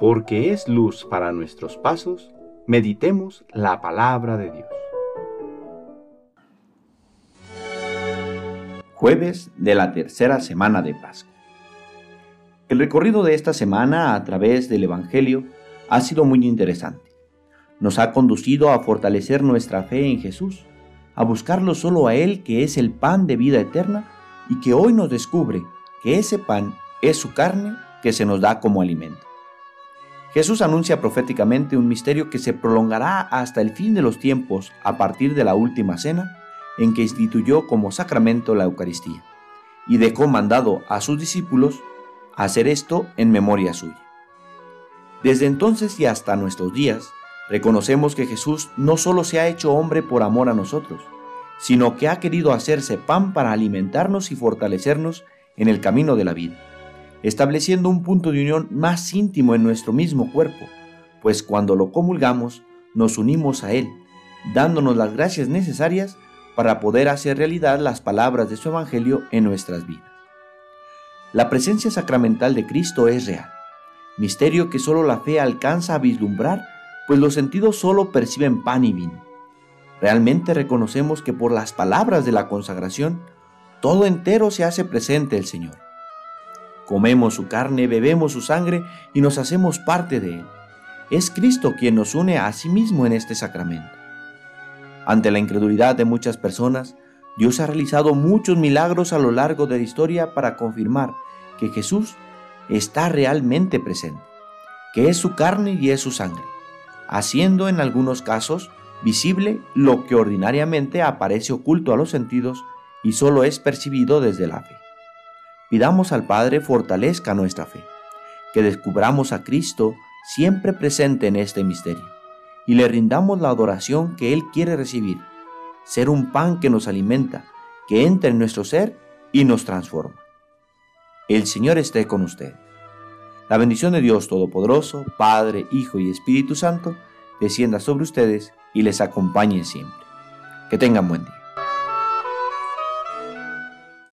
porque es luz para nuestros pasos, meditemos la palabra de Dios. Jueves de la tercera semana de Pascua. El recorrido de esta semana a través del Evangelio ha sido muy interesante. Nos ha conducido a fortalecer nuestra fe en Jesús, a buscarlo solo a Él que es el pan de vida eterna y que hoy nos descubre que ese pan es su carne que se nos da como alimento. Jesús anuncia proféticamente un misterio que se prolongará hasta el fin de los tiempos a partir de la última cena en que instituyó como sacramento la Eucaristía y dejó mandado a sus discípulos hacer esto en memoria suya. Desde entonces y hasta nuestros días, reconocemos que Jesús no solo se ha hecho hombre por amor a nosotros, sino que ha querido hacerse pan para alimentarnos y fortalecernos en el camino de la vida estableciendo un punto de unión más íntimo en nuestro mismo cuerpo, pues cuando lo comulgamos nos unimos a Él, dándonos las gracias necesarias para poder hacer realidad las palabras de su Evangelio en nuestras vidas. La presencia sacramental de Cristo es real, misterio que solo la fe alcanza a vislumbrar, pues los sentidos solo perciben pan y vino. Realmente reconocemos que por las palabras de la consagración, todo entero se hace presente el Señor Comemos su carne, bebemos su sangre y nos hacemos parte de Él. Es Cristo quien nos une a sí mismo en este sacramento. Ante la incredulidad de muchas personas, Dios ha realizado muchos milagros a lo largo de la historia para confirmar que Jesús está realmente presente, que es su carne y es su sangre, haciendo en algunos casos visible lo que ordinariamente aparece oculto a los sentidos y solo es percibido desde la fe. Pidamos al Padre fortalezca nuestra fe, que descubramos a Cristo siempre presente en este misterio y le rindamos la adoración que Él quiere recibir, ser un pan que nos alimenta, que entra en nuestro ser y nos transforma. El Señor esté con usted. La bendición de Dios Todopoderoso, Padre, Hijo y Espíritu Santo, descienda sobre ustedes y les acompañe siempre. Que tengan buen día.